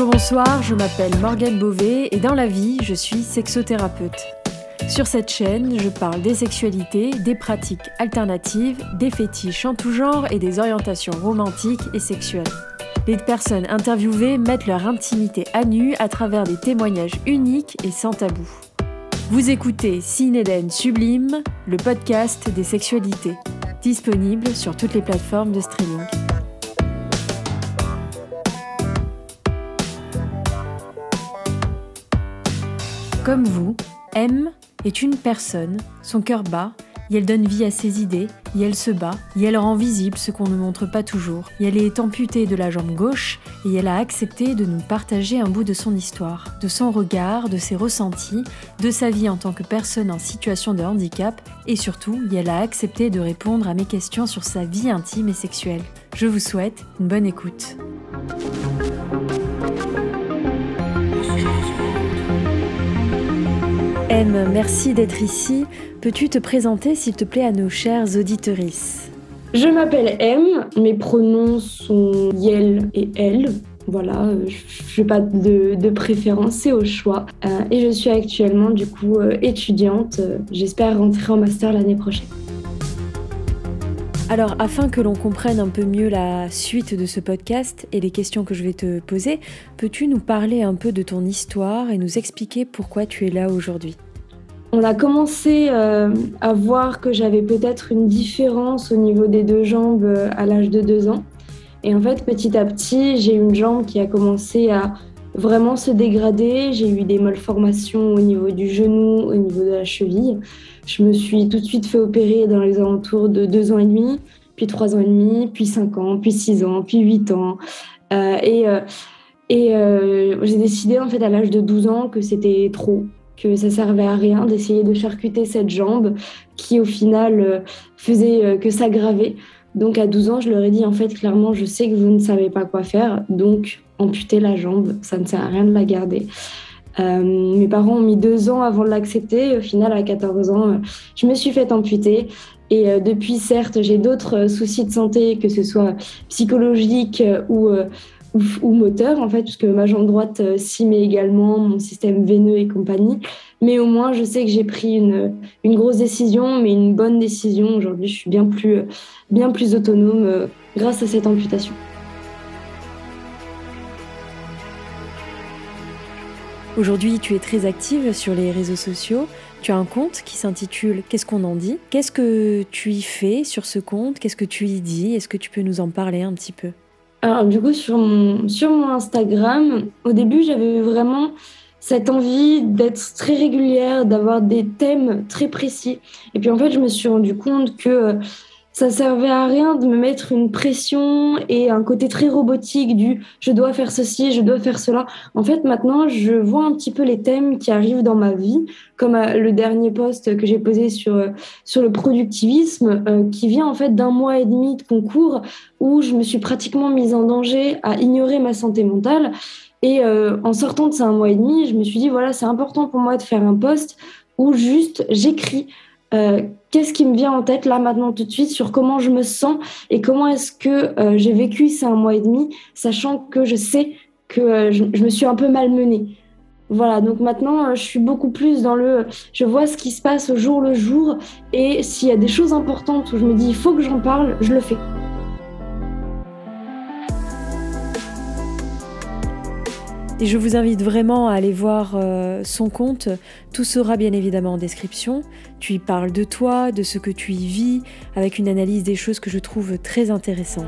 Bonjour, bonsoir, je m'appelle Morgane Beauvais et dans la vie, je suis sexothérapeute. Sur cette chaîne, je parle des sexualités, des pratiques alternatives, des fétiches en tout genre et des orientations romantiques et sexuelles. Les personnes interviewées mettent leur intimité à nu à travers des témoignages uniques et sans tabou. Vous écoutez Cinéden Sublime, le podcast des sexualités, disponible sur toutes les plateformes de streaming. Comme vous, M est une personne, son cœur bat, et elle donne vie à ses idées, et elle se bat, et elle rend visible ce qu'on ne montre pas toujours, et elle est amputée de la jambe gauche, et elle a accepté de nous partager un bout de son histoire, de son regard, de ses ressentis, de sa vie en tant que personne en situation de handicap, et surtout, elle a accepté de répondre à mes questions sur sa vie intime et sexuelle. Je vous souhaite une bonne écoute. M, merci d'être ici. Peux-tu te présenter, s'il te plaît, à nos chers auditorices Je m'appelle M, mes pronoms sont Yel et Elle. Voilà, je n'ai pas de, préférence, c'est au choix. Euh, et je suis actuellement, du coup, euh, étudiante. J'espère rentrer en master l'année prochaine. Alors, afin que l'on comprenne un peu mieux la suite de ce podcast et les questions que je vais te poser, peux-tu nous parler un peu de ton histoire et nous expliquer pourquoi tu es là aujourd'hui? On a commencé euh, à voir que j'avais peut-être une différence au niveau des deux jambes euh, à l'âge de deux ans. Et en fait, petit à petit, j'ai une jambe qui a commencé à vraiment se dégrader. J'ai eu des malformations au niveau du genou, au niveau de la cheville. Je me suis tout de suite fait opérer dans les alentours de deux ans et demi, puis trois ans et demi, puis cinq ans, puis six ans, puis huit ans. Euh, et et j'ai décidé en fait à l'âge de 12 ans que c'était trop, que ça servait à rien d'essayer de charcuter cette jambe qui au final euh, faisait euh, que s'aggraver. Donc à 12 ans, je leur ai dit en fait clairement, je sais que vous ne savez pas quoi faire, donc amputez la jambe, ça ne sert à rien de la garder. Euh, mes parents ont mis deux ans avant de l'accepter. Au final, à 14 ans, je me suis fait amputer. Et depuis, certes, j'ai d'autres soucis de santé, que ce soit psychologique ou ou, moteur, en fait, puisque ma jambe droite euh, met également, mon système veineux et compagnie. Mais au moins, je sais que j'ai pris une, une, grosse décision, mais une bonne décision. Aujourd'hui, je suis bien plus, bien plus autonome euh, grâce à cette amputation. Aujourd'hui, tu es très active sur les réseaux sociaux. Tu as un compte qui s'intitule Qu'est-ce qu'on en dit? Qu'est-ce que tu y fais sur ce compte? Qu'est-ce que tu y dis? Est-ce que tu peux nous en parler un petit peu? Alors, du coup, sur mon, sur mon Instagram, au début, j'avais vraiment cette envie d'être très régulière, d'avoir des thèmes très précis. Et puis, en fait, je me suis rendu compte que euh, ça servait à rien de me mettre une pression et un côté très robotique du je dois faire ceci, je dois faire cela. En fait, maintenant, je vois un petit peu les thèmes qui arrivent dans ma vie, comme euh, le dernier post que j'ai posé sur, euh, sur le productivisme, euh, qui vient en fait d'un mois et demi de concours où je me suis pratiquement mise en danger à ignorer ma santé mentale. Et en sortant de ça un mois et demi, je me suis dit, voilà, c'est important pour moi de faire un post où juste j'écris euh, qu'est-ce qui me vient en tête là maintenant tout de suite sur comment je me sens et comment est-ce que euh, j'ai vécu ces un mois et demi, sachant que je sais que euh, je, me suis un peu malmenée. Voilà, donc maintenant je suis beaucoup plus dans le, je vois ce qui se passe au jour le jour et s'il y a des choses importantes où je me dis il faut que j'en parle, je le fais. Et je vous invite vraiment à aller voir euh, son compte. Tout sera bien évidemment en description. Tu y parles de toi, de ce que tu y vis, avec une analyse des choses que je trouve très intéressante.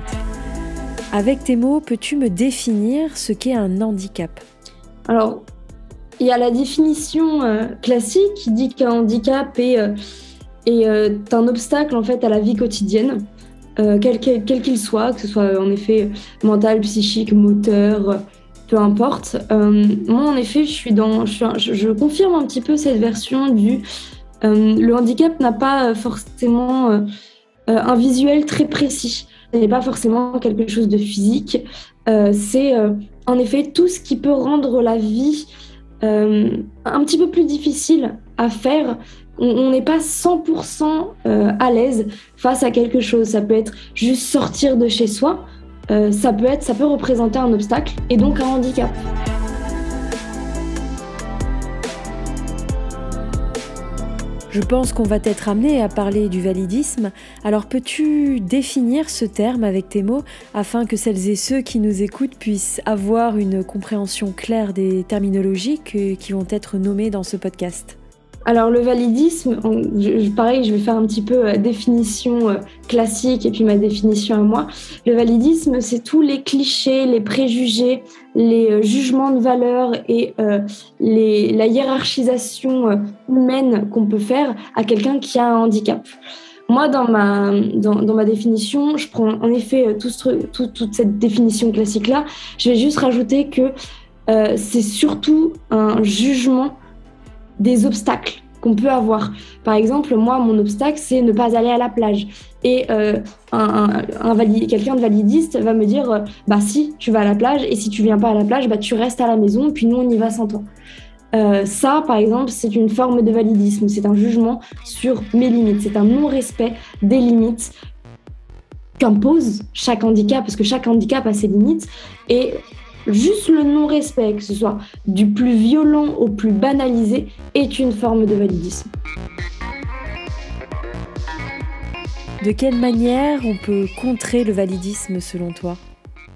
Avec tes mots, peux-tu me définir ce qu'est un handicap? Alors, il y a la définition euh, classique qui dit qu'un handicap est, euh, est un obstacle en fait à la vie quotidienne. quel qu'il soit, que ce soit en effet mental, psychique, moteur, peu importe. Euh, moi, en effet, je suis dans, je, confirme un petit peu cette version du euh, le handicap n'a pas forcément euh, un visuel très précis. Ce n'est pas forcément quelque chose de physique. c'est en effet tout ce qui peut rendre la vie un petit peu plus difficile à faire. On n'est pas 100% à l'aise face à quelque chose. Ça peut être juste sortir de chez soi ça peut être, ça peut représenter un obstacle et donc un handicap. Je pense qu'on va être amené à parler du validisme. Alors peux-tu définir ce terme avec tes mots afin que celles et ceux qui nous écoutent puissent avoir une compréhension claire des terminologies qui vont être nommées dans ce podcast? Alors le validisme, pareil, je vais faire un petit peu euh, définition euh, classique et puis ma définition à moi. Le validisme, c'est tous les clichés, les préjugés, les euh, jugements de valeur et la hiérarchisation humaine qu'on peut faire à quelqu'un qui a un handicap. Moi, dans ma, dans, ma définition, je prends en effet toute cette définition classique-là. Je vais juste rajouter que c'est surtout un jugement des obstacles qu'on peut avoir. Par exemple, moi, mon obstacle, c'est ne pas aller à la plage. Et euh, un, quelqu'un de validiste va me dire, euh, bah si, tu vas à la plage, et si tu viens pas à la plage, bah tu restes à la maison, puis nous, on y va sans toi. Euh, ça, par exemple, c'est une forme de validisme. C'est un jugement sur mes limites. C'est un non-respect des limites qu'impose chaque handicap, parce que chaque handicap a ses limites. Juste le non-respect, que ce soit du plus violent au plus banalisé, est une forme de validisme. De quelle manière on peut contrer le validisme selon toi?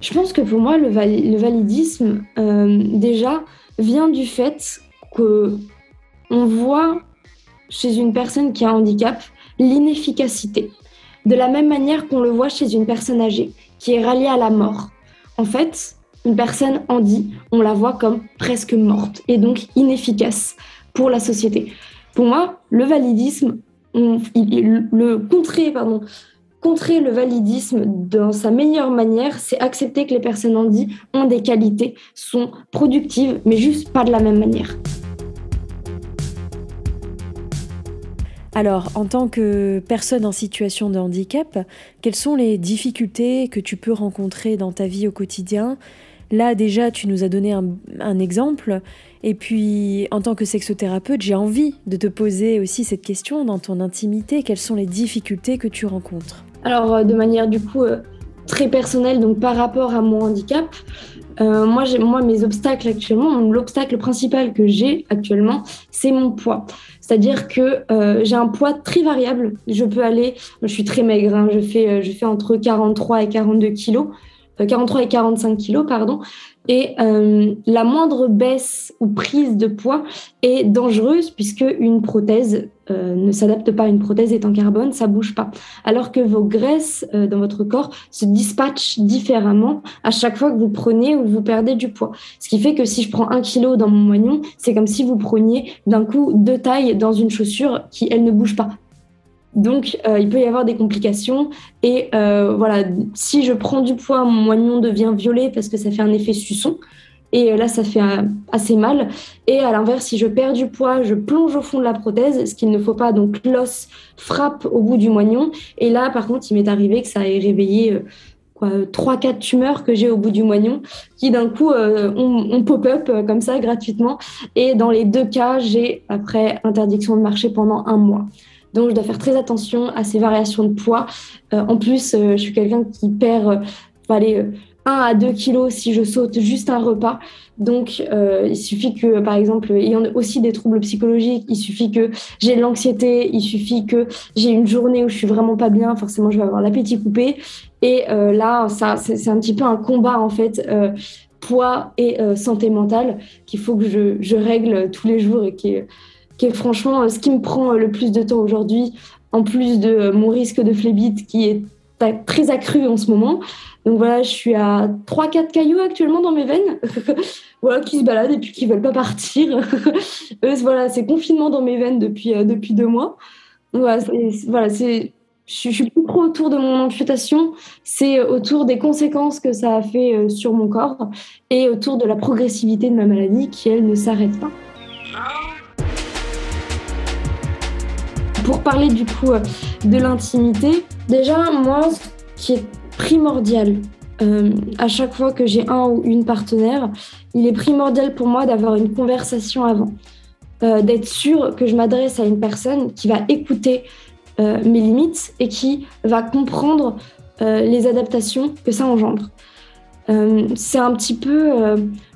Je pense que pour moi, le, validisme, euh, déjà, vient du fait que on voit chez une personne qui a un handicap l'inefficacité. De la même manière qu'on le voit chez une personne âgée qui est ralliée à la mort. En fait, une personne handi, on la voit comme presque morte et donc inefficace pour la société. Pour moi, le validisme, le contrer, pardon, contrer le validisme dans sa meilleure manière, c'est accepter que les personnes handies ont des qualités, sont productives, mais juste pas de la même manière. Alors, en tant que personne en situation de handicap, quelles sont les difficultés que tu peux rencontrer dans ta vie au quotidien? Là, déjà, tu nous as donné un, exemple. Et puis, en tant que sexothérapeute, j'ai envie de te poser aussi cette question dans ton intimité. Quelles sont les difficultés que tu rencontres? Alors, euh, de manière du coup euh, très personnelle, donc par rapport à mon handicap, euh, moi, moi, mes obstacles actuellement, l'obstacle principal que j'ai actuellement, c'est mon poids. C'est-à-dire que j'ai un poids très variable. Je peux aller, je suis très maigre, hein. je, fais, je fais entre 43 et 42 kilos. 43 et 45 kilos, pardon. Et euh, la moindre baisse ou prise de poids est dangereuse puisque une prothèse euh, ne s'adapte pas. Une prothèse est en carbone, ça bouge pas. Alors que vos graisses euh, dans votre corps se dispatchent différemment à chaque fois que vous prenez ou vous perdez du poids. Ce qui fait que si je prends un kilo dans mon moignon, c'est comme si vous preniez d'un coup deux tailles dans une chaussure qui elle ne bouge pas. Donc, euh, il peut y avoir des complications. Et euh, voilà, si je prends du poids, mon moignon devient violet parce que ça fait un effet suçon. Et euh, là, ça fait assez mal. Et à l'inverse, si je perds du poids, je plonge au fond de la prothèse, ce qu'il ne faut pas. Donc, l'os frappe au bout du moignon. Et là, par contre, il m'est arrivé que ça ait réveillé trois, quatre tumeurs que j'ai au bout du moignon qui d'un coup ont, pop-up comme ça gratuitement. Et dans les deux cas, j'ai après interdiction de marcher pendant un mois. Donc, je dois faire très attention à ces variations de poids. Euh, en plus, euh, je suis quelqu'un qui perd euh, aller, 1 à 2 kilos si je saute juste un repas. Donc, il suffit que, par exemple, ayant aussi des troubles psychologiques, il suffit que j'ai de l'anxiété, il suffit que j'ai une journée où je suis vraiment pas bien, forcément, je vais avoir l'appétit coupé. Et là, ça, c'est un petit peu un combat, en fait, poids et santé mentale qu'il faut que je, je, règle tous les jours et qui est qui est franchement euh, ce qui me prend euh, le plus de temps aujourd'hui, en plus de euh, mon risque de phlébite qui est très accru en ce moment. Donc voilà, je suis à 3-4 cailloux actuellement dans mes veines, voilà, qui se baladent et puis qui veulent pas partir. voilà, c'est confinement dans mes veines depuis, depuis deux mois. voilà, voilà je, suis plus autour de mon amputation, c'est autour des conséquences que ça a fait sur mon corps et autour de la progressivité de ma maladie qui, elle, ne s'arrête pas. Pour parler du coup euh, de l'intimité, déjà, moi, ce qui est primordial euh, à chaque fois que j'ai un ou une partenaire, il est primordial pour moi d'avoir une conversation avant, euh, d'être sûr que je m'adresse à une personne qui va écouter mes limites et qui va comprendre les adaptations que ça engendre. c'est un petit peu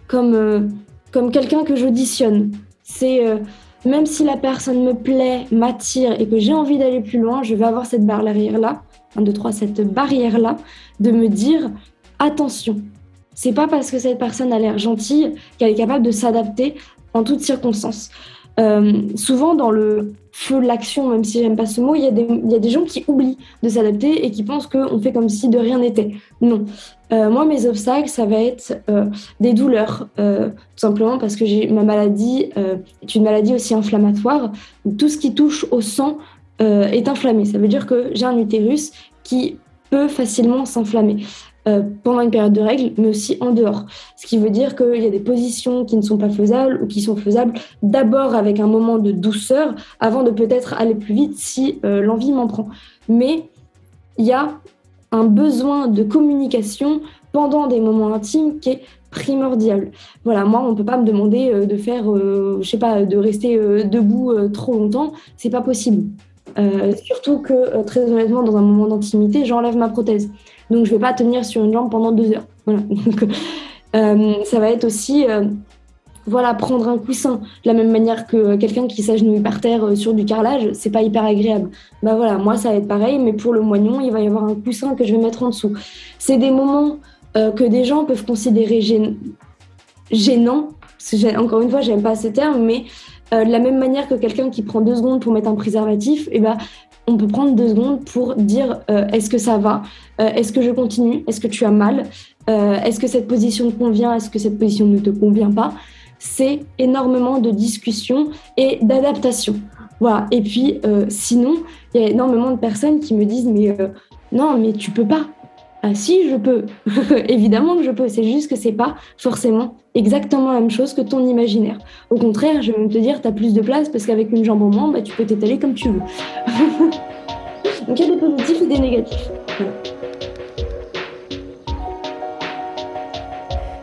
comme, comme quelqu'un que j'auditionne. C'est même si la personne me plaît, m'attire et que j'ai envie d'aller plus loin, je vais avoir cette barrière-là, 1, 2, 3, cette barrière-là, de me dire attention, c'est pas parce que cette personne a l'air gentille qu'elle est capable de s'adapter en toutes circonstances. Euh, souvent, dans le feu l'action, même si j'aime pas ce mot, il y, a des, gens qui oublient de s'adapter et qui pensent qu'on fait comme si de rien n'était. Non. Euh, moi, mes obstacles, ça va être euh, des douleurs, tout simplement parce que ma maladie est une maladie aussi inflammatoire. Tout ce qui touche au sang est inflammé. Ça veut dire que j'ai un utérus qui peut facilement s'inflammer. Euh, pendant une période de règles, mais aussi en dehors. Ce qui veut dire qu'il y a des positions qui ne sont pas faisables ou qui sont faisables d'abord avec un moment de douceur avant de peut-être aller plus vite si euh, l'envie m'en prend. Mais il y a un besoin de communication pendant des moments intimes qui est primordial. Voilà, moi, on ne peut pas me demander euh, de faire, je sais pas, de rester debout trop longtemps, c'est pas possible. surtout que, très honnêtement, dans un moment d'intimité, j'enlève ma prothèse. Donc, je ne vais pas tenir sur une jambe pendant deux heures. Voilà. Euh, ça va être aussi euh, voilà, prendre un coussin de la même manière que quelqu'un qui s'agenouille par terre euh, sur du carrelage, c'est pas hyper agréable. Bah voilà, moi ça va être pareil, mais pour le moignon, il va y avoir un coussin que je vais mettre en dessous. C'est des moments que des gens peuvent considérer gênants. Encore une fois, j'aime pas ces termes, mais de la même manière que quelqu'un qui prend deux secondes pour mettre un préservatif, et eh ben, on peut prendre deux secondes pour dire euh, est-ce que ça va? Euh, Est-ce que je continue? Est-ce que tu as mal? Euh, Est-ce que cette position te convient? Est-ce que cette position ne te convient pas? C'est énormément de discussion et d'adaptation. Voilà. Et puis, sinon, il y a énormément de personnes qui me disent mais non, mais tu peux pas. Ah si, je peux. Évidemment que je peux. C'est juste que c'est pas forcément exactement la même chose que ton imaginaire. Au contraire, je vais même te dire, tu as plus de place parce qu'avec une jambe en moins, bah, tu peux t'étaler comme tu veux. Donc il y a des positifs et des négatifs.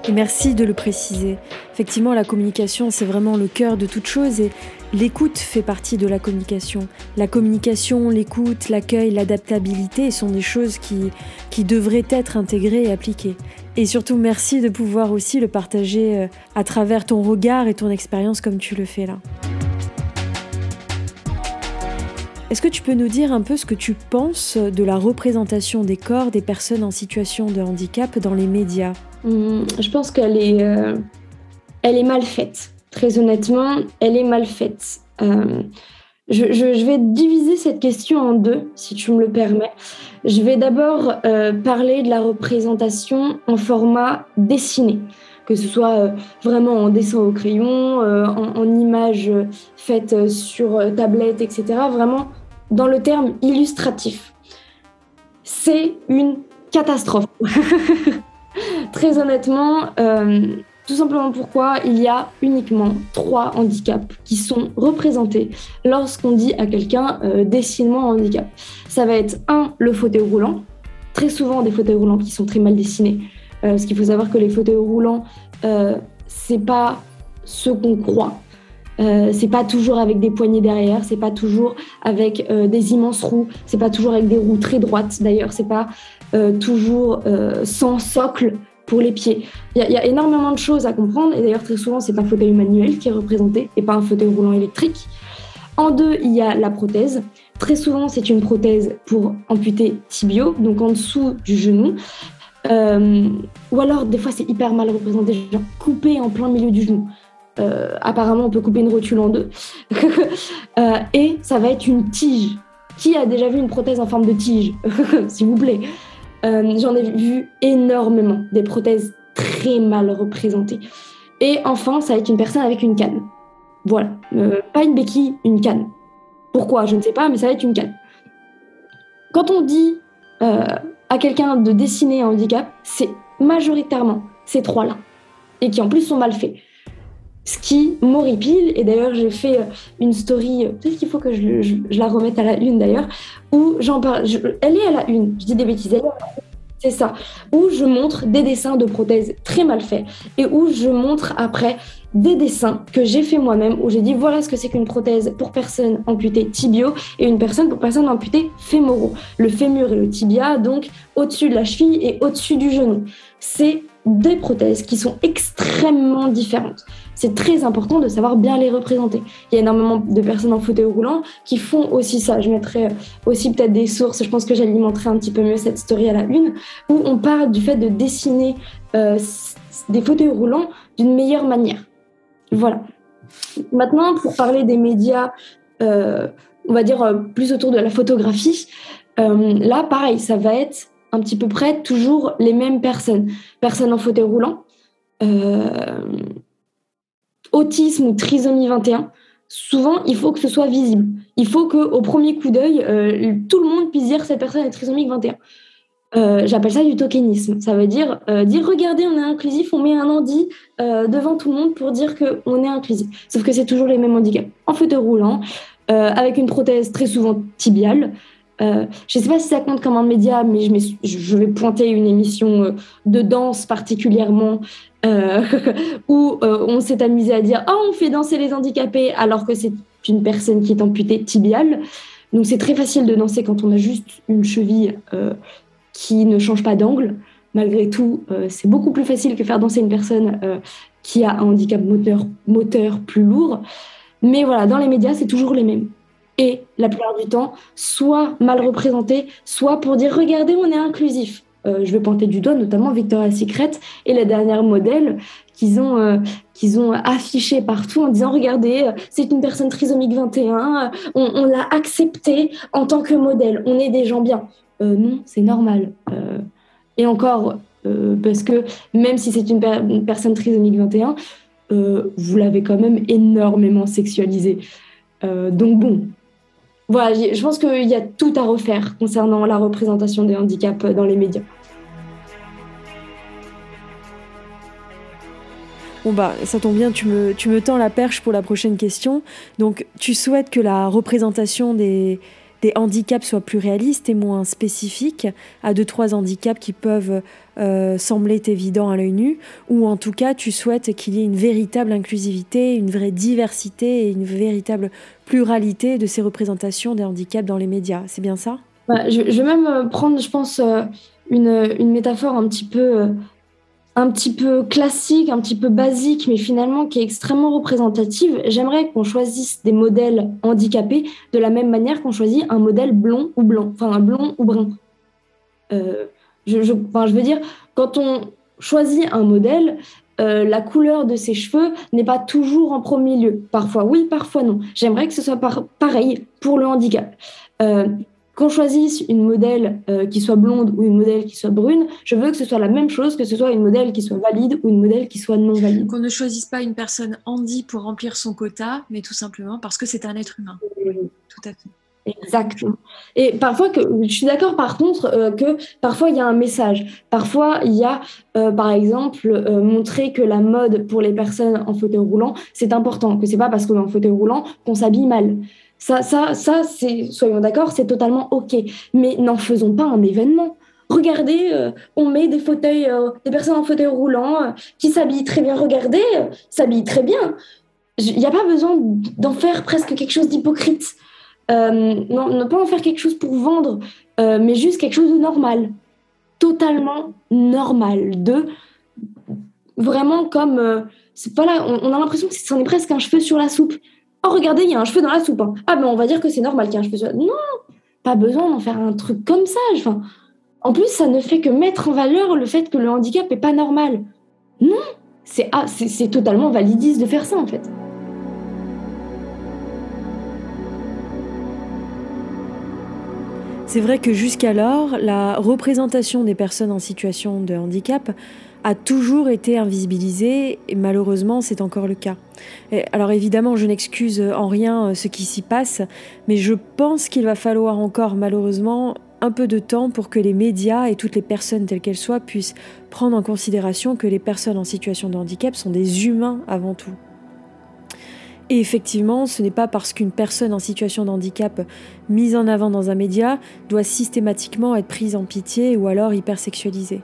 Et merci de le préciser. Effectivement, la communication, c'est vraiment le cœur de toute chose et l'écoute fait partie de la communication. La communication, l'écoute, l'accueil, l'adaptabilité sont des choses qui, devraient être intégrées et appliquées. Et surtout, merci de pouvoir aussi le partager euh, à travers ton regard et ton expérience comme tu le fais là. Est-ce que tu peux nous dire un peu ce que tu penses de la représentation des corps des personnes en situation de handicap dans les médias? Hum, Je pense qu'elle est, euh, mal faite. Très honnêtement, elle est mal faite. Euh, je, vais diviser cette question en deux, si tu me le permets. Je vais d'abord euh, parler de la représentation en format dessiné que ce soit vraiment en dessin au crayon, en, en images faites sur tablette, etc. Vraiment dans le terme illustratif. C'est une catastrophe. Très honnêtement, euh, tout simplement pourquoi il y a uniquement trois handicaps qui sont représentés lorsqu'on dit à quelqu'un euh, dessine-moi un handicap. Ça va être un, le fauteuil roulant. Très souvent des fauteuils roulants qui sont très mal dessinés. Euh, parce qu'il faut savoir que les fauteuils roulants, euh, c'est pas ce qu'on croit. Euh, c'est pas toujours avec des poignées derrière, c'est pas toujours avec euh, des immenses roues, c'est pas toujours avec des roues très droites d'ailleurs, c'est pas euh, toujours sans socle pour les pieds. Il y, a énormément de choses à comprendre et d'ailleurs très souvent c'est un fauteuil manuel qui est représenté et pas un fauteuil roulant électrique. En deux, il y a la prothèse. Très souvent c'est une prothèse pour amputer tibio, donc en dessous du genou. ou alors des fois c'est hyper mal représenté, genre coupé en plein milieu du genou. Euh, apparemment, on peut couper une rotule en deux. Euh, et ça va être une tige. Qui a déjà vu une prothèse en forme de tige? S'il vous plaît. Euh, j'en ai vu énormément. Des prothèses très mal représentées. Et enfin, ça va être une personne avec une canne. Voilà. pas une béquille, une canne. Pourquoi? Je ne sais pas, mais ça va être une canne. Quand on dit à quelqu'un de dessiner un handicap, c'est majoritairement ces trois-là. Et qui en plus sont mal faits ce qui m'horripile. Et d'ailleurs, j'ai fait euh, une story, euh, peut-être qu'il faut que je, la remette à la une d'ailleurs, où j'en parle. elle est à la une, je dis des bêtises, elle C'est ça. Où je montre des dessins de prothèses très mal faits et où je montre après des dessins que j'ai fait moi-même où j'ai dit voilà ce que c'est qu'une prothèse pour personnes amputées tibio et une personne pour personnes amputées fémoraux. Le fémur et le tibia, donc au-dessus de la cheville et au-dessus du genou. C'est des prothèses qui sont extrêmement différentes. C'est très important de savoir bien les représenter. Il y a énormément de personnes en fauteuil roulant qui font aussi ça. Je mettrai aussi peut-être des sources, je pense que j'alimenterai un petit peu mieux cette story à la une, où on parle du fait de dessiner euh, des fauteuils roulants d'une meilleure manière. Voilà. Maintenant, pour parler des médias, euh, on va dire euh, plus autour de la photographie, là, pareil, ça va être un petit peu près toujours les mêmes personnes. Personnes en fauteuil roulant, autisme ou trisomie 21. Souvent, il faut que ce soit visible. Il faut qu'au premier coup d'œil, euh, tout le monde puisse dire cette personne est trisomique 21. Euh, j'appelle ça du tokenisme. Ça veut dire dire regardez, on est inclusif, on met un handi devant tout le monde pour dire qu'on est inclusif. Sauf que c'est toujours les mêmes handicaps. En fauteuil roulant, avec une prothèse très souvent tibiale, euh, je ne sais pas si ça compte comme un média, mais je, vais pointer une émission euh, de danse particulièrement euh, où on s'est amusé à dire Oh, on fait danser les handicapés alors que c'est une personne qui est amputée tibiale. Donc c'est très facile de danser quand on a juste une cheville qui ne change pas d'angle. Malgré tout, c'est beaucoup plus facile que faire danser une personne qui a un handicap moteur plus lourd. Mais voilà, dans les médias, c'est toujours les mêmes et la plupart du temps, soit mal représenté, soit pour dire regardez, on est inclusif. Euh, je vais pointer du doigt notamment Victoria's Secret et la dernière modèle qu'ils ont, euh, qu'ils ont partout en disant regardez, euh, c'est une personne trisomique 21, on, on l'a accepté en tant que modèle, on est des gens bien. non, c'est normal. et encore, parce que même si c'est une, une, personne trisomique 21, vous l'avez quand même énormément sexualisé. donc bon, voilà, je pense qu'il y a tout à refaire concernant la représentation des handicaps dans les médias. Bon bah ça tombe bien, tu me, tu me tends la perche pour la prochaine question. Donc tu souhaites que la représentation des, des handicaps soient plus réalistes et moins spécifiques à deux trois handicaps qui peuvent euh, sembler évidents à l'œil nu, ou en tout cas tu souhaites qu'il y ait une véritable inclusivité, une vraie diversité et une véritable pluralité de ces représentations des handicaps dans les médias. C'est bien ça? Bah, je, vais même euh, prendre, je pense, euh, une, une métaphore un petit peu un petit peu classique, un petit peu basique, mais finalement qui est extrêmement représentative. J'aimerais qu'on choisisse des modèles handicapés de la même manière qu'on choisit un modèle blond ou blanc, enfin un blond ou brun. Euh, je, enfin, je veux dire, quand on choisit un modèle, euh, la couleur de ses cheveux n'est pas toujours en premier lieu. Parfois oui, parfois non. J'aimerais que ce soit pareil pour le handicap. Euh, qu'on choisisse une modèle euh, qui soit blonde ou une modèle qui soit brune, je veux que ce soit la même chose, que ce soit une modèle qui soit valide ou une modèle qui soit non valide. Qu'on ne choisisse pas une personne handi pour remplir son quota, mais tout simplement parce que c'est un être humain. Tout à fait. Exactement. Et parfois, que, je suis d'accord par contre euh, que parfois il y a un message. Parfois, il y a, euh, par exemple, montrer que la mode pour les personnes en fauteuil roulant, c'est important, que c'est pas parce qu'on est en fauteuil roulant qu'on s'habille mal. Ça, ça, ça c'est, soyons d'accord, c'est totalement OK. Mais n'en faisons pas un événement. Regardez, euh, on met des fauteuils, euh, des personnes en fauteuil roulant euh, qui s'habillent très bien. Regardez, s'habillent très bien. Il n'y a pas besoin d'en faire presque quelque chose d'hypocrite. non, ne pas en faire quelque chose pour vendre, mais juste quelque chose de normal. Totalement normal. De vraiment comme. c'est pas là, on, on a l'impression que c'en est presque un cheveu sur la soupe. Oh, regardez, il y a un cheveu dans la soupe. Hein. Ah, mais on va dire que c'est normal qu'il y ait un cheveu. Non, pas besoin d'en faire un truc comme ça. En plus, ça ne fait que mettre en valeur le fait que le handicap n'est pas normal. Non, c'est ah, totalement validiste de faire ça, en fait. C'est vrai que jusqu'alors, la représentation des personnes en situation de handicap a toujours été invisibilisé et malheureusement c'est encore le cas. alors évidemment je n'excuse en rien euh, ce qui s'y passe, mais je pense qu'il va falloir encore malheureusement un peu de temps pour que les médias et toutes les personnes telles qu'elles soient puissent prendre en considération que les personnes en situation de handicap sont des humains avant tout. Et effectivement, ce n'est pas parce qu'une personne en situation de handicap mise en avant dans un média doit systématiquement être prise en pitié ou alors hypersexualisée.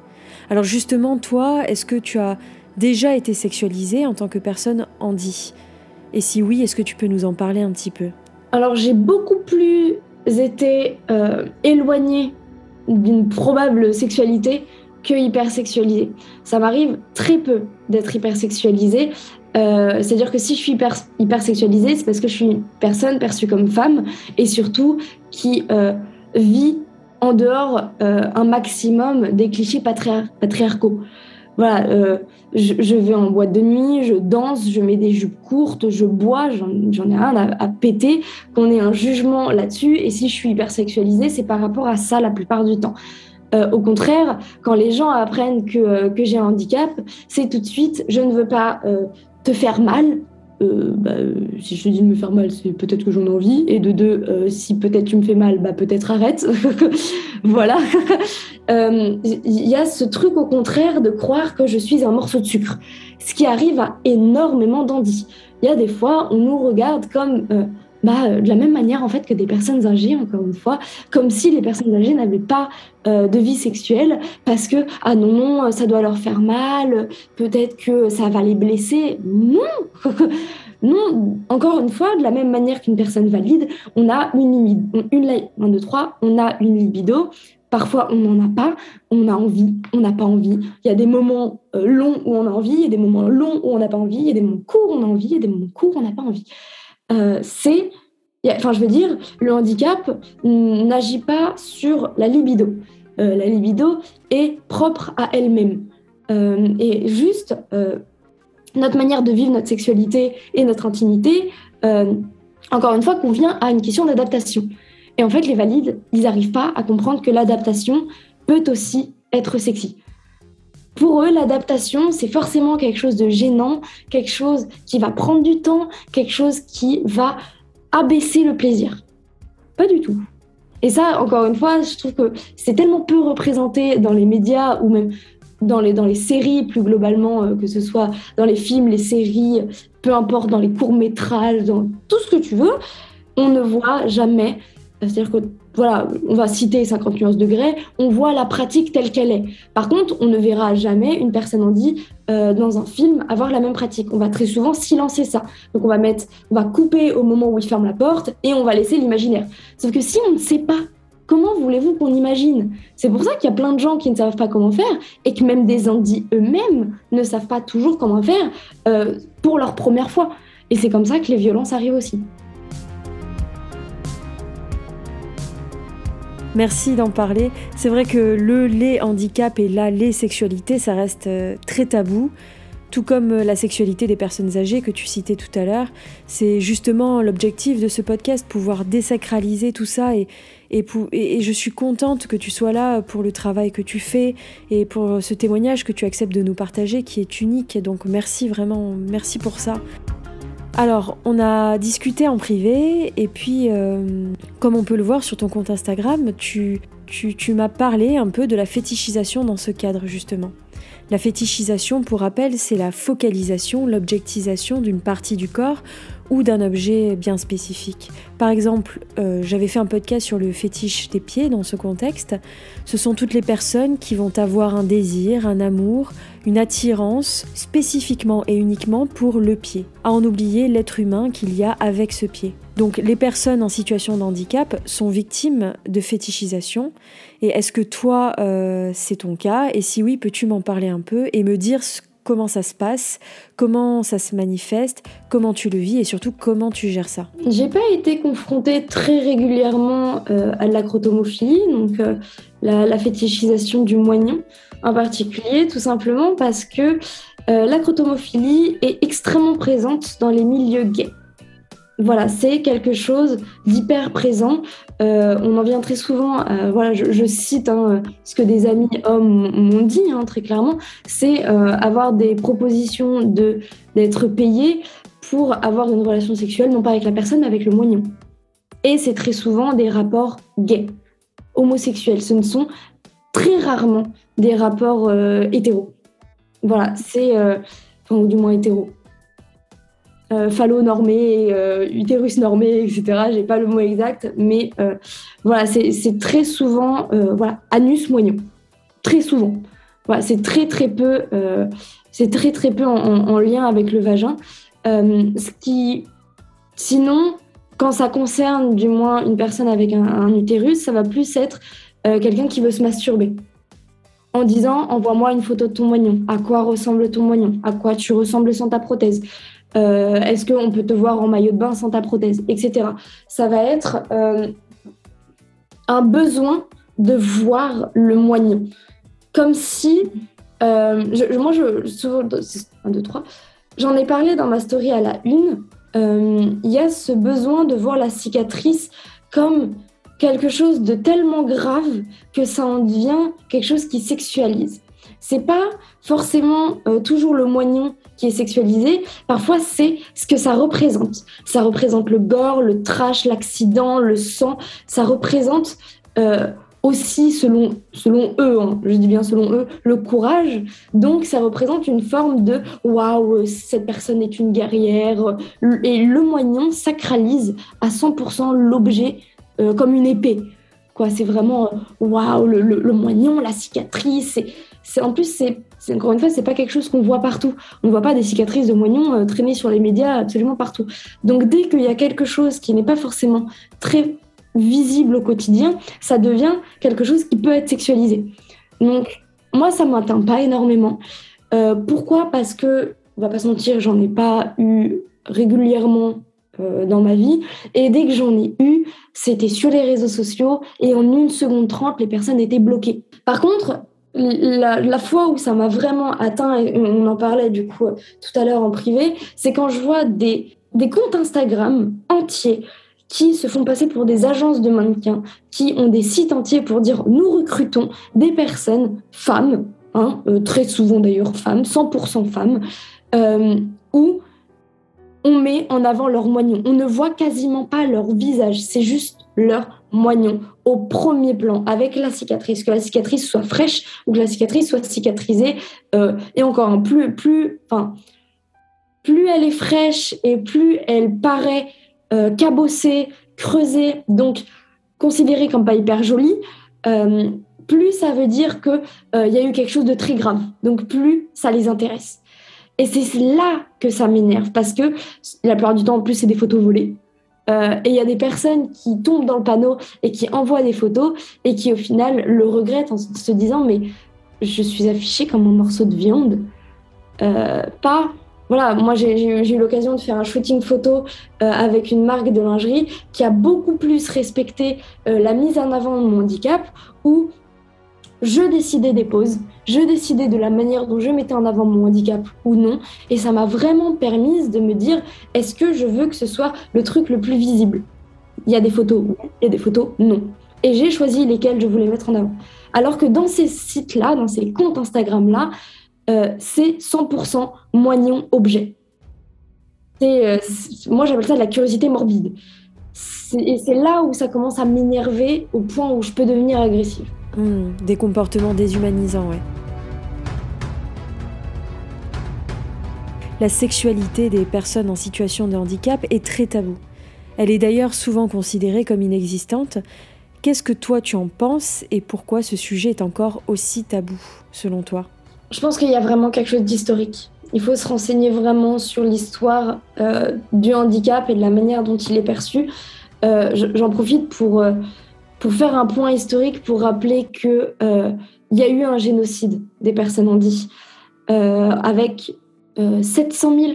Alors justement, toi, est-ce que tu as déjà été sexualisée en tant que personne handi? Et si oui, est-ce que tu peux nous en parler un petit peu? Alors j'ai beaucoup plus été euh, éloignée d'une probable sexualité que hypersexualisée. Ça m'arrive très peu d'être hypersexualisée. Euh, C'est-à-dire que si je suis hyper, hypersexualisée, c'est parce que je suis une personne perçue comme femme et surtout qui euh, vit en dehors euh, un maximum des clichés patriarcaux. Voilà, euh, je, vais en boîte de nuit, je danse, je mets des jupes courtes, je bois, j'en ai rien à, péter, qu'on ait un jugement là-dessus. Et si je suis hypersexualisée, c'est par rapport à ça la plupart du temps. Euh, au contraire, quand les gens apprennent que, que j'ai un handicap, c'est tout de suite, je ne veux pas te faire mal, euh, bah, si je te dis de me faire mal, c'est peut-être que j'en ai envie. Et de deux, euh, si peut-être tu me fais mal, bah peut-être arrête. voilà. Il euh, y a ce truc au contraire de croire que je suis un morceau de sucre, ce qui arrive à énormément d'andis. Il y a des fois, on nous regarde comme bah, de la même manière en fait que des personnes âgées, encore une fois, comme si les personnes âgées n'avaient pas de vie sexuelle parce que ah non non ça doit leur faire mal, peut-être que ça va les blesser. Non, non. Encore une fois, de la même manière qu'une personne valide, on a une une, une, trois, on a une libido. Parfois, on n'en a pas, on a envie, on n'a pas envie. Il y a des moments longs où on a envie, il y a des moments longs où on n'a pas envie, il y a des moments courts où on a envie, il y a des moments courts où on n'a pas envie. Euh, c'est, enfin, je veux dire, le handicap n'agit pas sur la libido. Euh, la libido est propre à elle-même. Euh, et juste, notre manière de vivre notre sexualité et notre intimité, encore une fois, convient à une question d'adaptation. Et en fait, les valides, ils n'arrivent pas à comprendre que l'adaptation peut aussi être sexy. Pour eux, l'adaptation, c'est forcément quelque chose de gênant, quelque chose qui va prendre du temps, quelque chose qui va abaisser le plaisir. Pas du tout. Et ça, encore une fois, je trouve que c'est tellement peu représenté dans les médias ou même dans les, dans les séries plus globalement, euh, que ce soit dans les films, les séries, peu importe, dans les courts-métrages, dans tout ce que tu veux, on ne voit jamais c'est-à-dire que, voilà, on va citer 50 nuances degrés, on voit la pratique telle qu'elle est. Par contre, on ne verra jamais une personne en dit euh, dans un film avoir la même pratique. On va très souvent silencer ça. Donc on va mettre, on va couper au moment où il ferme la porte et on va laisser l'imaginaire. Sauf que si on ne sait pas Comment voulez-vous qu'on imagine? C'est pour ça qu'il y a plein de gens qui ne savent pas comment faire et que même des Andis eux-mêmes ne savent pas toujours comment faire euh, pour leur première fois. Et c'est comme ça que les violences arrivent aussi. Merci d'en parler. C'est vrai que le les handicap et la les sexualité, ça reste euh, très tabou. Tout comme euh, la sexualité des personnes âgées que tu citais tout à l'heure, c'est justement l'objectif de ce podcast, pouvoir désacraliser tout ça et, et, et, je suis contente que tu sois là pour le travail que tu fais et pour ce témoignage que tu acceptes de nous partager qui est unique. Donc merci vraiment, merci pour ça. Alors, on a discuté en privé et puis, euh, comme on peut le voir sur ton compte Instagram, tu, tu m'as parlé un peu de la fétichisation dans ce cadre justement. La fétichisation, pour rappel, c'est la focalisation, l'objectisation d'une partie du corps ou d'un objet bien spécifique. Par exemple, euh, j'avais fait un podcast sur le fétiche des pieds dans ce contexte. Ce sont toutes les personnes qui vont avoir un désir, un amour, une attirance spécifiquement et uniquement pour le pied, à en oublier l'être humain qu'il y a avec ce pied. Donc les personnes en situation de handicap sont victimes de fétichisation. Et est-ce que toi, euh, c'est ton cas? Et si oui, peux-tu m'en parler un peu et me dire ce comment ça se passe, comment ça se manifeste, comment tu le vis et surtout comment tu gères ça. J'ai pas été confrontée très régulièrement euh, à l'acrotomophilie, donc euh, la, fétichisation du moignon en particulier, tout simplement parce que euh, l'acrotomophilie est extrêmement présente dans les milieux gays. Voilà, c'est quelque chose d'hyper présent. Euh, on en vient très souvent, euh, voilà, je, cite hein, ce que des amis hommes m'ont dit hein, très clairement, c'est euh, avoir des propositions de d'être payé pour avoir une relation sexuelle, non pas avec la personne, mais avec le moignon. Et c'est très souvent des rapports gays, homosexuels. Ce ne sont très rarement des rapports hétéros. Voilà, c'est, ou du moins hétéros. Euh, phallo-normé, euh, utérus normé, etc. J'ai pas le mot exact, mais euh, voilà, c'est très souvent voilà, anus moignon. Très souvent. Voilà, c'est très très peu, c'est très très peu en, lien avec le vagin. ce qui, sinon, quand ça concerne du moins une personne avec un utérus, ça va plus être quelqu'un qui veut se masturber en disant envoie-moi une photo de ton moignon. À quoi ressemble ton moignon? À quoi tu ressembles sans ta prothèse? Euh, Est-ce qu'on peut te voir en maillot de bain sans ta prothèse Etc. Ça va être euh, un besoin de voir le moignon. Comme si. Euh, moi, je. Souvent, un, deux, trois. J'en ai parlé dans ma story à la une. Il y a ce besoin de voir la cicatrice comme quelque chose de tellement grave que ça en devient quelque chose qui sexualise. C'est pas forcément toujours le moignon qui est sexualisé, parfois c'est ce que ça représente. Ça représente le gore, le trash, l'accident, le sang, ça représente euh, aussi, selon, selon eux, hein, je dis bien selon eux, le courage. Donc ça représente une forme de waouh, cette personne est une guerrière. Et le moignon sacralise à 100% l'objet euh, comme une épée. Quoi, c'est vraiment euh, waouh, le, moignon, la cicatrice. En plus, encore une fois, c'est pas quelque chose qu'on voit partout. On ne voit pas des cicatrices de moignon euh, traîner sur les médias absolument partout. Donc, dès qu'il y a quelque chose qui n'est pas forcément très visible au quotidien, ça devient quelque chose qui peut être sexualisé. Donc, moi, ça m'atteint pas énormément. pourquoi? Parce que, on va pas se mentir, j'en ai pas eu régulièrement euh, dans ma vie. Et dès que j'en ai eu, c'était sur les réseaux sociaux et en une seconde trente, les personnes étaient bloquées. Par contre, la, fois où ça m'a vraiment atteint, et on en parlait du coup tout à l'heure en privé, c'est quand je vois des, des comptes Instagram entiers qui se font passer pour des agences de mannequins, qui ont des sites entiers pour dire nous recrutons des personnes femmes, hein, euh, très souvent d'ailleurs femmes, 100% femmes, euh, où on met en avant leur moignon. On ne voit quasiment pas leur visage, c'est juste leur moignon au premier plan avec la cicatrice, que la cicatrice soit fraîche ou que la cicatrice soit cicatrisée. Euh, et encore, un plus, plus, plus elle est fraîche et plus elle paraît euh, cabossée, creusée, donc considérée comme pas hyper jolie, euh, plus ça veut dire qu'il y a eu quelque chose de très grave. Donc plus ça les intéresse. Et c'est là que ça m'énerve parce que la plupart du temps, en plus, c'est des photos volées. Euh, et il y a des personnes qui tombent dans le panneau et qui envoient des photos et qui, au final, le regrettent en se disant Mais je suis affichée comme un morceau de viande. Euh, pas. Voilà, moi j'ai eu l'occasion de faire un shooting photo euh, avec une marque de lingerie qui a beaucoup plus respecté la mise en avant de mon handicap, où je décidais des poses, je décidais de la manière dont je mettais en avant mon handicap ou non. Et ça m'a vraiment permis de me dire, est-ce que je veux que ce soit le truc le plus visible? Il y a des photos, oui. Il y a des photos, non. Et j'ai choisi lesquelles je voulais mettre en avant. Alors que dans ces sites-là, dans ces comptes Instagram-là, euh, c'est 100% moignon objet. Euh, moi, j'appelle ça de la curiosité morbide. Et c'est là où ça commence à m'énerver au point où je peux devenir agressive. Hmm, des comportements déshumanisants, ouais. La sexualité des personnes en situation de handicap est très taboue. Elle est d'ailleurs souvent considérée comme inexistante. Qu'est-ce que toi tu en penses et pourquoi ce sujet est encore aussi tabou, selon toi? Je pense qu'il y a vraiment quelque chose d'historique. Il faut se renseigner vraiment sur l'histoire euh, du handicap et de la manière dont il est perçu. Euh, j'en profite pour euh, pour faire un point historique, pour rappeler qu'il euh, y a eu un génocide des personnes handies, euh, avec 700 euh, 000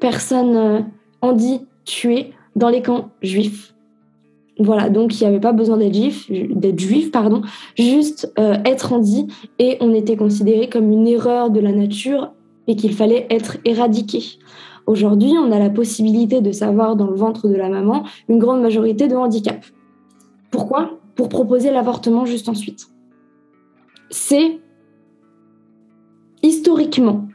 personnes handies tuées dans les camps juifs. Voilà, donc il n'y avait pas besoin d'être juif, d'être juif, pardon, juste être handi et on était considéré comme une erreur de la nature et qu'il fallait être éradiqué. Aujourd'hui, on a la possibilité de savoir dans le ventre de la maman une grande majorité de handicap. Pourquoi? Pour proposer l'avortement juste ensuite. C'est historiquement,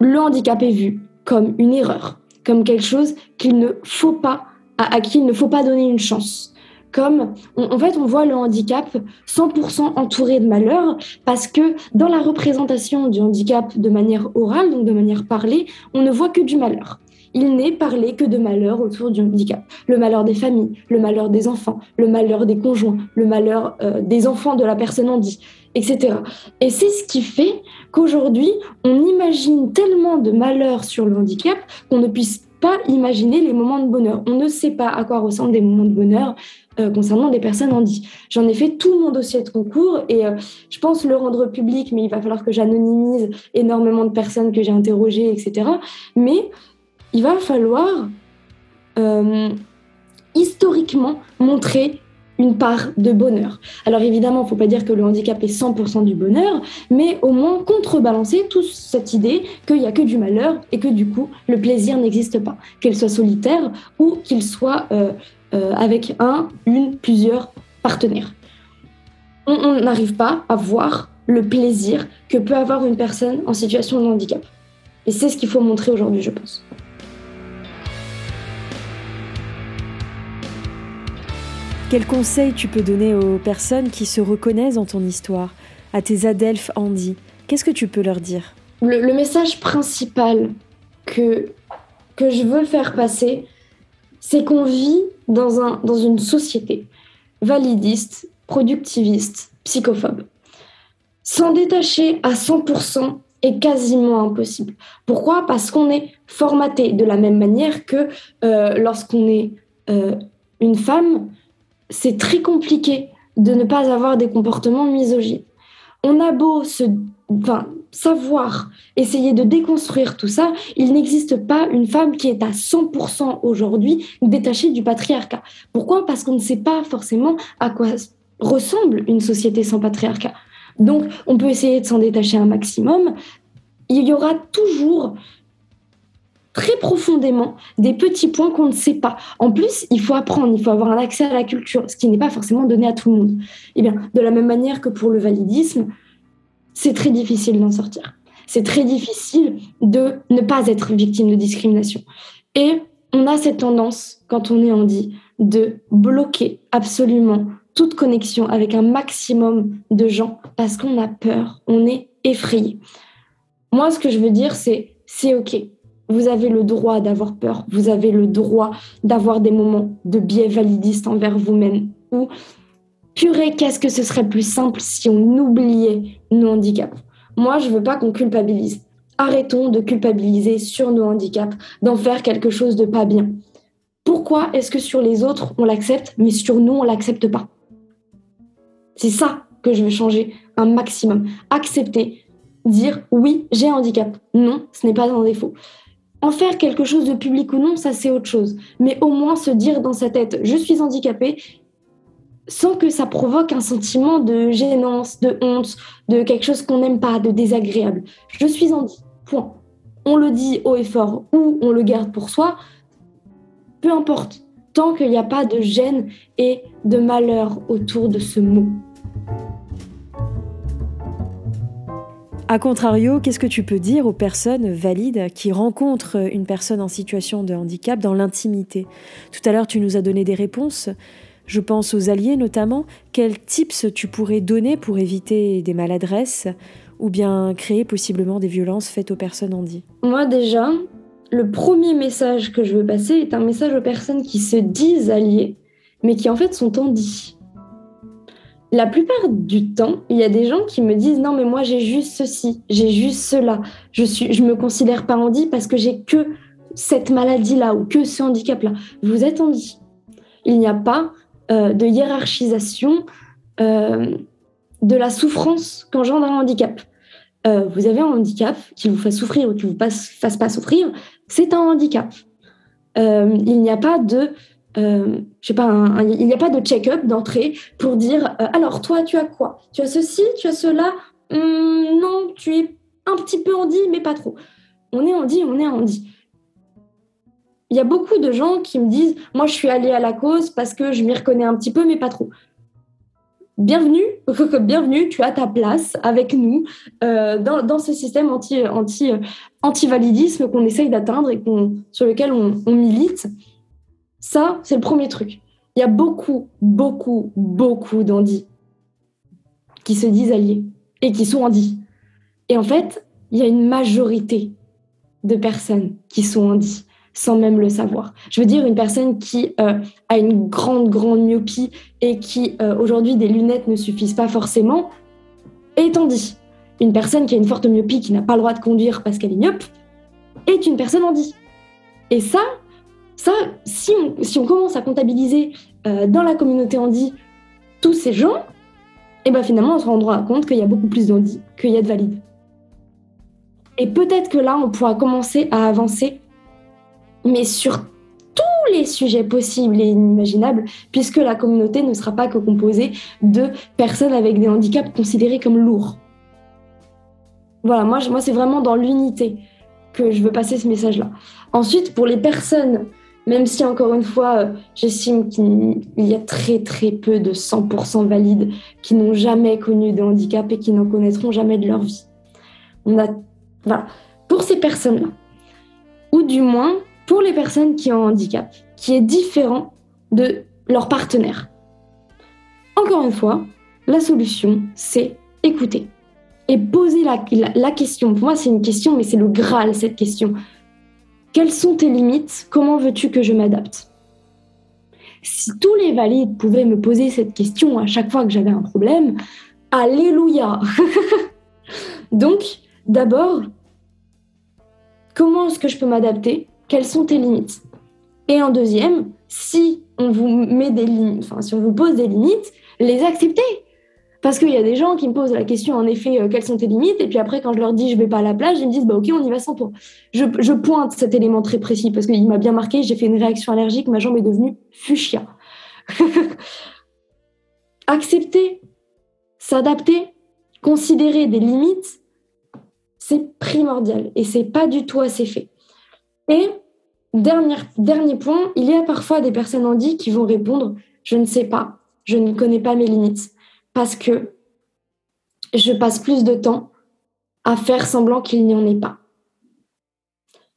le handicap est vu comme une erreur, comme quelque chose qu'il ne faut pas, à, qui il ne faut pas donner une chance. Comme, en fait, on voit le handicap 100% entouré de malheur parce que dans la représentation du handicap de manière orale, donc de manière parlée, on ne voit que du malheur. Il n'est parlé que de malheur autour du handicap. Le malheur des familles, le malheur des enfants, le malheur des conjoints, le malheur euh, des enfants de la personne dit, etc. Et c'est ce qui fait qu'aujourd'hui, on imagine tellement de malheurs sur le handicap qu'on ne puisse pas imaginer les moments de bonheur. On ne sait pas à quoi ressemblent des moments de bonheur euh, concernant des personnes handies. J'en ai fait tout mon dossier de concours et euh, je pense le rendre public, mais il va falloir que j'anonymise énormément de personnes que j'ai interrogées, etc. Mais il va falloir euh, historiquement montrer une part de bonheur. Alors évidemment, il ne faut pas dire que le handicap est 100% du bonheur, mais au moins contrebalancer toute cette idée qu'il n'y a que du malheur et que du coup, le plaisir n'existe pas, qu'il soit solitaire ou qu'il soit euh, euh, avec un, une, plusieurs partenaires. On n'arrive pas à voir le plaisir que peut avoir une personne en situation de handicap. Et c'est ce qu'il faut montrer aujourd'hui, je pense. Quel conseil tu peux donner aux personnes qui se reconnaissent dans ton histoire, à tes adelphes Andy? Qu'est-ce que tu peux leur dire? Le, message principal que, que je veux faire passer, c'est qu'on vit dans, un, dans une société validiste, productiviste, psychophobe. S'en détacher à 100% est quasiment impossible. Pourquoi? Parce qu'on est formaté de la même manière que euh, lorsqu'on est euh, une femme, c'est très compliqué de ne pas avoir des comportements misogynes. On a beau se, savoir, essayer de déconstruire tout ça, il n'existe pas une femme qui est à 100% aujourd'hui détachée du patriarcat. Pourquoi? Parce qu'on ne sait pas forcément à quoi ressemble une société sans patriarcat. Donc, on peut essayer de s'en détacher un maximum. Il y aura toujours très profondément des petits points qu'on ne sait pas. En plus, il faut apprendre, il faut avoir un accès à la culture, ce qui n'est pas forcément donné à tout le monde. Eh bien, de la même manière que pour le validisme, c'est très difficile d'en sortir. C'est très difficile de ne pas être victime de discrimination. Et on a cette tendance, quand on est handi, de bloquer absolument toute connexion avec un maximum de gens parce qu'on a peur, on est effrayé. Moi, ce que je veux dire, c'est c'est OK. Vous avez le droit d'avoir peur, vous avez le droit d'avoir des moments de biais validistes envers vous-même ou purée, qu'est-ce que ce serait plus simple si on oubliait nos handicaps? Moi, je veux pas qu'on culpabilise. Arrêtons de culpabiliser sur nos handicaps, d'en faire quelque chose de pas bien. Pourquoi est-ce que sur les autres, on l'accepte, mais sur nous, on l'accepte pas? C'est ça que je veux changer un maximum. Accepter, dire oui, j'ai un handicap. Non, ce n'est pas un défaut. En faire quelque chose de public ou non, ça c'est autre chose. Mais au moins se dire dans sa tête, je suis handicapé, sans que ça provoque un sentiment de gênance, de honte, de quelque chose qu'on n'aime pas, de désagréable. Je suis handi, point. On le dit haut et fort ou on le garde pour soi, peu importe, tant qu'il n'y a pas de gêne et de malheur autour de ce mot. A contrario, qu'est-ce que tu peux dire aux personnes valides qui rencontrent une personne en situation de handicap dans l'intimité? Tout à l'heure, tu nous as donné des réponses. Je pense aux alliés notamment. Quels tips tu pourrais donner pour éviter des maladresses ou bien créer possiblement des violences faites aux personnes handies Moi déjà, le premier message que je veux passer est un message aux personnes qui se disent alliées, mais qui en fait sont handies la plupart du temps, il y a des gens qui me disent non mais moi j'ai juste ceci, j'ai juste cela, je suis, je me considère pas handi parce que j'ai que cette maladie là ou que ce handicap là. Vous êtes handi. Il n'y a pas euh, de hiérarchisation euh, de la souffrance qu'engendre un handicap. Euh, vous avez un handicap qui vous fasse souffrir ou qui vous fasse pas souffrir, c'est un handicap. il n'y a pas de euh, je sais pas, il n'y a pas de check-up d'entrée pour dire euh, alors toi tu as quoi? Tu as ceci, tu as cela? Hum, Non, tu es un petit peu handi, mais pas trop. On est handi, on est handi. Il y a beaucoup de gens qui me disent moi je suis allé à la cause parce que je m'y reconnais un petit peu, mais pas trop. Bienvenue, bienvenue, tu as ta place avec nous euh, dans, ce système anti, anti, anti validisme qu'on essaye d'atteindre et sur lequel on milite. Ça, c'est le premier truc. Il y a beaucoup, beaucoup, beaucoup d'andis qui se disent alliés et qui sont andis. Et en fait, il y a une majorité de personnes qui sont andis. sans même le savoir. Je veux dire, une personne qui euh, a une grande, grande myopie et qui, euh, aujourd'hui, des lunettes ne suffisent pas forcément, étant dit, une personne qui a une forte myopie, qui n'a pas le droit de conduire parce qu'elle est myope, est une personne handi. Et ça, ça si, on, commence à comptabiliser euh, dans la communauté handi tous ces gens, et eh ben finalement, on se rendra compte qu'il y a beaucoup plus d'handi qu'il y a de valides. Et peut-être que là, on pourra commencer à avancer, mais sur tous les sujets possibles et inimaginables, puisque la communauté ne sera pas que composée de personnes avec des handicaps considérés comme lourds. Voilà, moi c'est vraiment dans l'unité que je veux passer ce message-là. Ensuite, pour les personnes, même si encore une fois, euh, j'estime qu'il y a très très peu de 100% valides qui n'ont jamais connu de handicap et qui n'en connaîtront jamais de leur vie. On a voilà. Pour ces personnes-là, ou du moins pour les personnes qui ont un handicap, qui est différent de leur partenaire. Encore une fois, la solution, c'est écouter et poser la, la question. Pour moi, c'est une question, mais c'est le Graal, cette question. Quelles sont tes limites? Comment veux-tu que je m'adapte? Si tous les valides pouvaient me poser cette question à chaque fois que j'avais un problème, Alléluia! Donc, D'abord, comment est-ce que je peux m'adapter? Quelles sont tes limites? Et en deuxième, si on vous met si on vous pose des limites, les accepter. Parce qu'il y a des gens qui me posent la question, en effet, euh, quelles sont tes limites Et puis après, quand je leur dis je vais pas à la plage, ils me disent bah ok, on y va sans pour. Je, pointe cet élément très précis parce qu'il m'a bien marqué. J'ai fait une réaction allergique, ma jambe est devenue fuchsia. Accepter, s'adapter, considérer des limites c'est primordial et c'est pas du tout assez fait. Et dernier, dernier point, il y a parfois des personnes handies qui vont répondre Je ne sais pas, je ne connais pas mes limites parce que je passe plus de temps à faire semblant qu'il n'y en ait pas.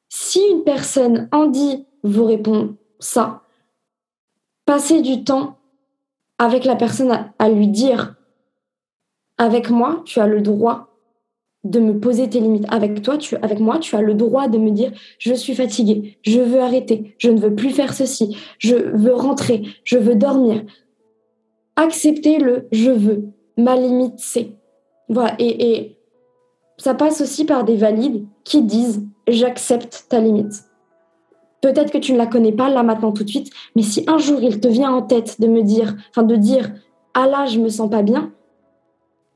Si une personne handi vous répond ça, passez du temps avec la personne à, à lui dire avec moi, tu as le droit de me poser tes limites. Avec toi, tu, avec moi, tu as le droit de me dire je suis fatiguée, je veux arrêter, je ne veux plus faire ceci, je veux rentrer, je veux dormir. Accepter le je veux, ma limite c'est. Voilà, et, ça passe aussi par des valides qui disent j'accepte ta limite. Peut-être que tu ne la connais pas là maintenant tout de suite, mais si un jour il te vient en tête de me dire, enfin de dire ah là je me sens pas bien,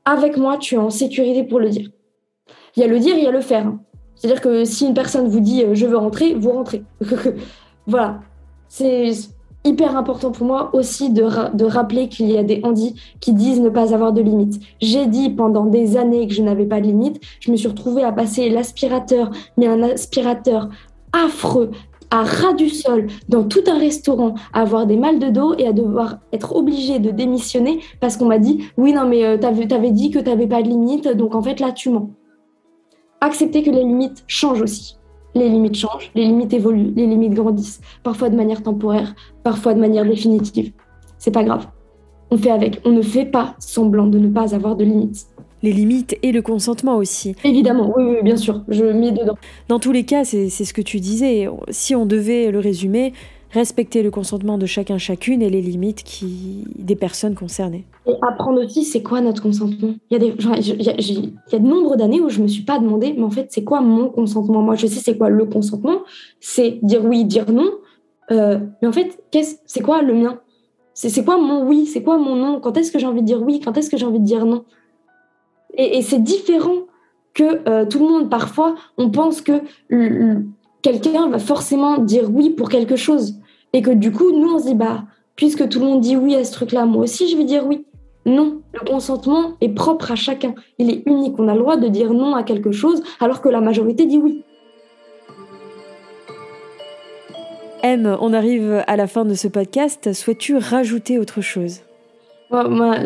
avec moi tu es en sécurité pour le dire. Il y a le dire, il y a le faire. Hein. C'est-à-dire que si une personne vous dit euh, je veux rentrer, vous rentrez. voilà. C'est hyper important pour moi aussi de, de rappeler qu'il y a des handis qui disent ne pas avoir de limites. J'ai dit pendant des années que je n'avais pas de limites. Je me suis retrouvée à passer l'aspirateur, mais un aspirateur affreux, à ras du sol dans tout un restaurant, à avoir des mal de dos et à devoir être obligée de démissionner parce qu'on m'a dit oui non mais euh, tu avais dit que tu n'avais pas de limites donc en fait là tu mens accepter que les limites changent aussi. Les limites changent, les limites évoluent, les limites grandissent, parfois de manière temporaire, parfois de manière définitive. C'est pas grave. On fait avec. On ne fait pas semblant de ne pas avoir de limites. Les limites et le consentement aussi. Évidemment, oui, oui bien sûr, je mets dedans. Dans tous les cas, c'est ce que tu disais. Si on devait le résumer, respecter le consentement de chacun chacune et les limites des personnes concernées. Et apprendre aussi c'est quoi notre consentement? Il y a des y de nombre d'années où je me suis pas demandé mais en fait c'est quoi mon consentement? Moi je sais c'est quoi le consentement, c'est dire oui, dire non. Euh, mais en fait qu'est-ce c'est quoi le mien? C'est quoi mon oui, c'est quoi mon non? Quand est-ce que j'ai envie de dire oui? Quand est-ce que j'ai envie de dire non? Et, et c'est différent que euh, tout le monde parfois on pense que quelqu'un va forcément dire oui pour quelque chose. Et que du coup, nous, on se dit, bah, puisque tout le monde dit oui à ce truc-là, moi aussi, je vais dire oui. Non, le consentement est propre à chacun. Il est unique. On a le droit de dire non à quelque chose alors que la majorité dit oui. M, on arrive à la fin de ce podcast. Souhaites-tu rajouter autre chose?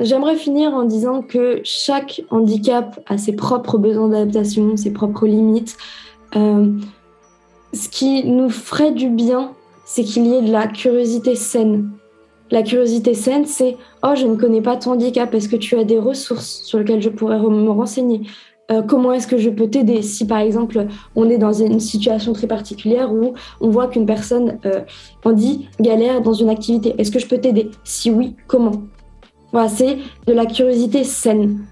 J'aimerais finir en disant que chaque handicap a ses propres besoins d'adaptation, ses propres limites. Euh, ce qui nous ferait du bien, c'est qu'il y ait de la curiosité saine. La curiosité saine, c'est oh, je ne connais pas ton handicap, est-ce que tu as des ressources sur lesquelles je pourrais me renseigner? Euh, comment est-ce que je peux t'aider? Si par exemple on est dans une situation très particulière où on voit qu'une personne, euh, on dit, galère dans une activité, est-ce que je peux t'aider? Si oui, comment? Voilà, c'est de la curiosité saine.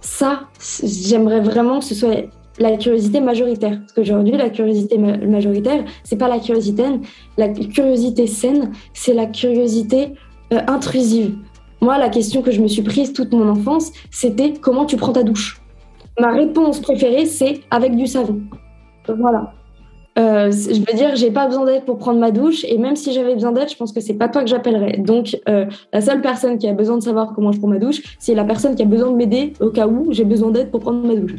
Ça, j'aimerais vraiment que ce soit la curiosité majoritaire. Parce qu'aujourd'hui, la curiosité majoritaire, c'est pas la curiosité saine. La curiosité saine, c'est la curiosité euh, intrusive. Moi, la question que je me suis prise toute mon enfance, c'était comment tu prends ta douche? Ma réponse préférée, c'est avec du savon. Voilà. Euh, je veux dire, j'ai pas besoin d'aide pour prendre ma douche, et même si j'avais besoin d'aide, je pense que c'est pas toi que j'appellerais. Donc, euh, la seule personne qui a besoin de savoir comment je prends ma douche, c'est la personne qui a besoin de m'aider au cas où j'ai besoin d'aide pour prendre ma douche.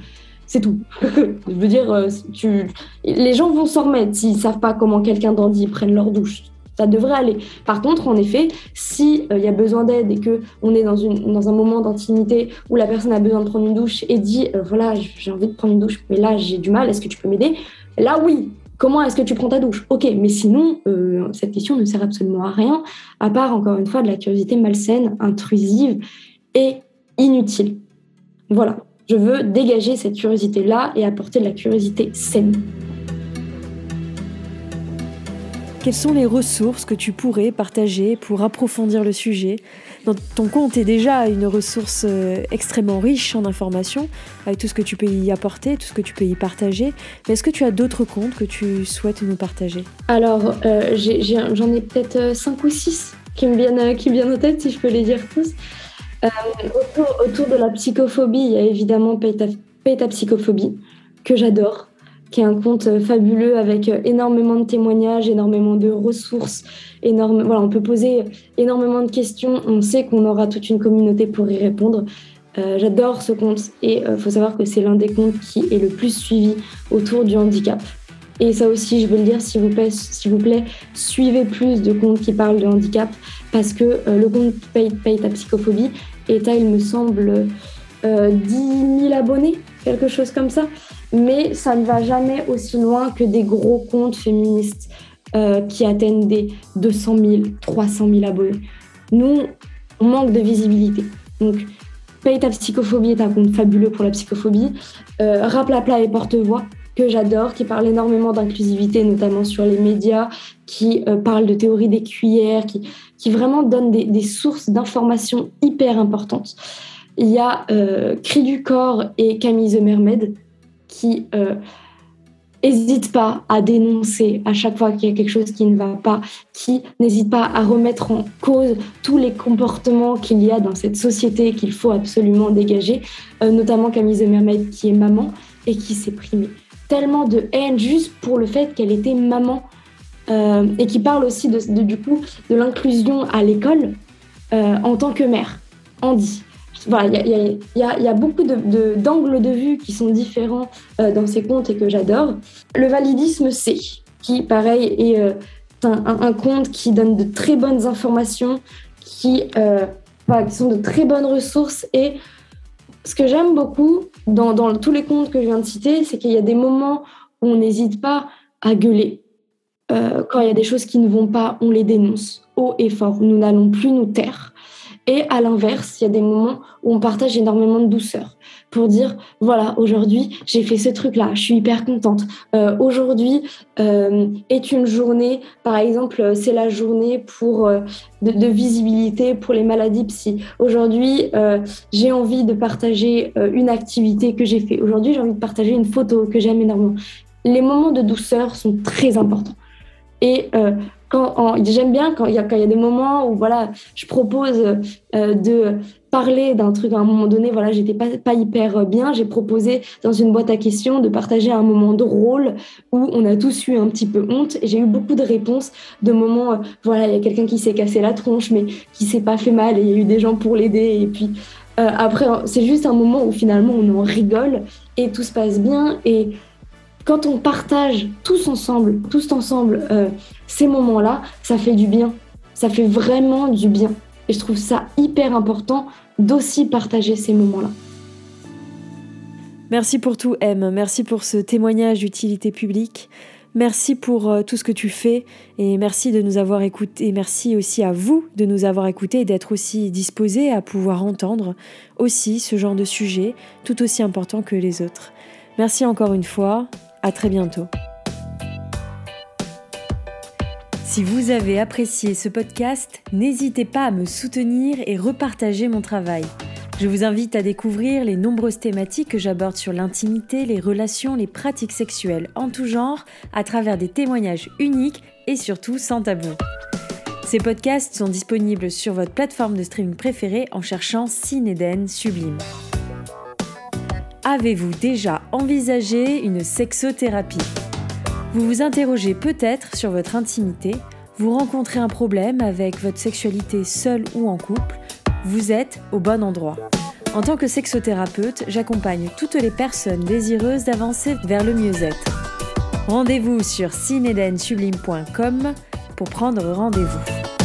C'est tout. je veux dire, euh, tu... les gens vont s'en remettre s'ils savent pas comment quelqu'un d'Andy prenne leur douche ça devrait aller. Par contre, en effet, si il y a besoin d'aide et que on est dans, un moment d'intimité où la personne a besoin de prendre une douche et dit voilà j'ai envie de prendre une douche mais là j'ai du mal, est-ce que tu peux m'aider? Là oui, Comment est-ce que tu prends ta douche? Ok, mais sinon, euh, cette question ne sert absolument à rien, à part, encore une fois, de la curiosité malsaine, intrusive et inutile. Voilà, je veux dégager cette curiosité-là et apporter de la curiosité saine. Quelles sont les ressources que tu pourrais partager pour approfondir le sujet? Dans ton compte est déjà une ressource euh, extrêmement riche en informations, avec tout ce que tu peux y apporter, tout ce que tu peux y partager. Mais est-ce que tu as d'autres comptes que tu souhaites nous partager? Alors, euh, j'en ai, peut-être 5 euh, ou 6 qui me viennent, qui viennent en tête, si je peux les dire tous. Autour, de la psychophobie, il y a évidemment Paye psychophobie, que j'adore qui est un compte euh, fabuleux avec euh, énormément de témoignages, énormément de ressources, énorme, voilà, on peut poser énormément de questions. On sait qu'on aura toute une communauté pour y répondre. Euh, j'adore ce compte et il faut savoir que c'est l'un des comptes qui est le plus suivi autour du handicap. Et ça aussi, je veux le dire, s'il vous plaît, s'il vous plaît, suivez plus de comptes qui parlent de handicap parce que le compte paye, ta psychophobie est à, il me semble, 10 000 abonnés, quelque chose comme ça mais ça ne va jamais aussi loin que des gros comptes féministes euh, qui atteignent des 200 000, 300 000 abonnés. Nous, on manque de visibilité. Donc, Paye ta psychophobie est un compte fabuleux pour la psychophobie. Euh, Raplapla et Porte-Voix, que j'adore, qui parle énormément d'inclusivité, notamment sur les médias, qui euh, parle de théorie des cuillères, qui, qui vraiment donne des, sources d'informations hyper importantes. Il y a euh, Cri du corps et Camille The Mermaid, qui n'hésite euh, pas à dénoncer à chaque fois qu'il y a quelque chose qui ne va pas, qui n'hésite pas à remettre en cause tous les comportements qu'il y a dans cette société qu'il faut absolument dégager, euh, notamment Camille The Mermaid qui est maman et qui s'est primée tellement de haine juste pour le fait qu'elle était maman euh, et qui parle aussi de, du coup de l'inclusion à l'école en tant que mère. Andy, il y, a, beaucoup d'angles de, vue qui sont différents euh, dans ces contes et que j'adore. Le validisme C, qui, pareil, est euh, un, conte qui donne de très bonnes informations, qui, euh, qui sont de très bonnes ressources. Et ce que j'aime beaucoup dans, dans, tous les contes que je viens de citer, c'est qu'il y a des moments où on n'hésite pas à gueuler. Quand il y a des choses qui ne vont pas, on les dénonce haut et fort. Nous n'allons plus nous taire. Et à l'inverse, il y a des moments où on partage énormément de douceur pour dire voilà aujourd'hui j'ai fait ce truc là je suis hyper contente. Euh, aujourd'hui euh, est une journée par exemple c'est la journée pour euh, de, visibilité pour les maladies psy. Aujourd'hui j'ai envie de partager une activité que j'ai fait. Aujourd'hui j'ai envie de partager une photo que j'aime énormément. Les moments de douceur sont très importants et j'aime bien quand il y, a, des moments où voilà, je propose euh, de parler d'un truc. À un moment donné, voilà, j'étais pas, pas hyper bien, j'ai proposé dans une boîte à questions de partager un moment drôle où on a tous eu un petit peu honte. J'ai eu beaucoup de réponses de moments, euh, voilà, il y a quelqu'un qui s'est cassé la tronche mais qui s'est pas fait mal et il y a eu des gens pour l'aider. Et puis euh, après c'est juste un moment où finalement on rigole et tout se passe bien. Et quand on partage tous ensemble, tous ensemble, euh, ces moments-là, ça fait du bien. Ça fait vraiment du bien. Et je trouve ça hyper important d'aussi partager ces moments-là. Merci pour tout, M. Merci pour ce témoignage d'utilité publique. Merci pour euh, tout ce que tu fais et merci de nous avoir écoutés. Merci aussi à vous de nous avoir écoutés et d'être aussi disposés à pouvoir entendre aussi ce genre de sujet tout aussi important que les autres. Merci encore une fois. À très bientôt. Si vous avez apprécié ce podcast, n'hésitez pas à me soutenir et repartager mon travail. Je vous invite à découvrir les nombreuses thématiques que j'aborde sur l'intimité, les relations, les pratiques sexuelles en tout genre, à travers des témoignages uniques et surtout sans tabou. Ces podcasts sont disponibles sur votre plateforme de streaming préférée en cherchant Cinéden Sublime. Avez-vous déjà envisagé une sexothérapie? Vous vous interrogez peut-être sur votre intimité, vous rencontrez un problème avec votre sexualité seule ou en couple, vous êtes au bon endroit. En tant que sexothérapeute, j'accompagne toutes les personnes désireuses d'avancer vers le mieux-être. Rendez-vous sur cinedensublime.com pour prendre rendez-vous.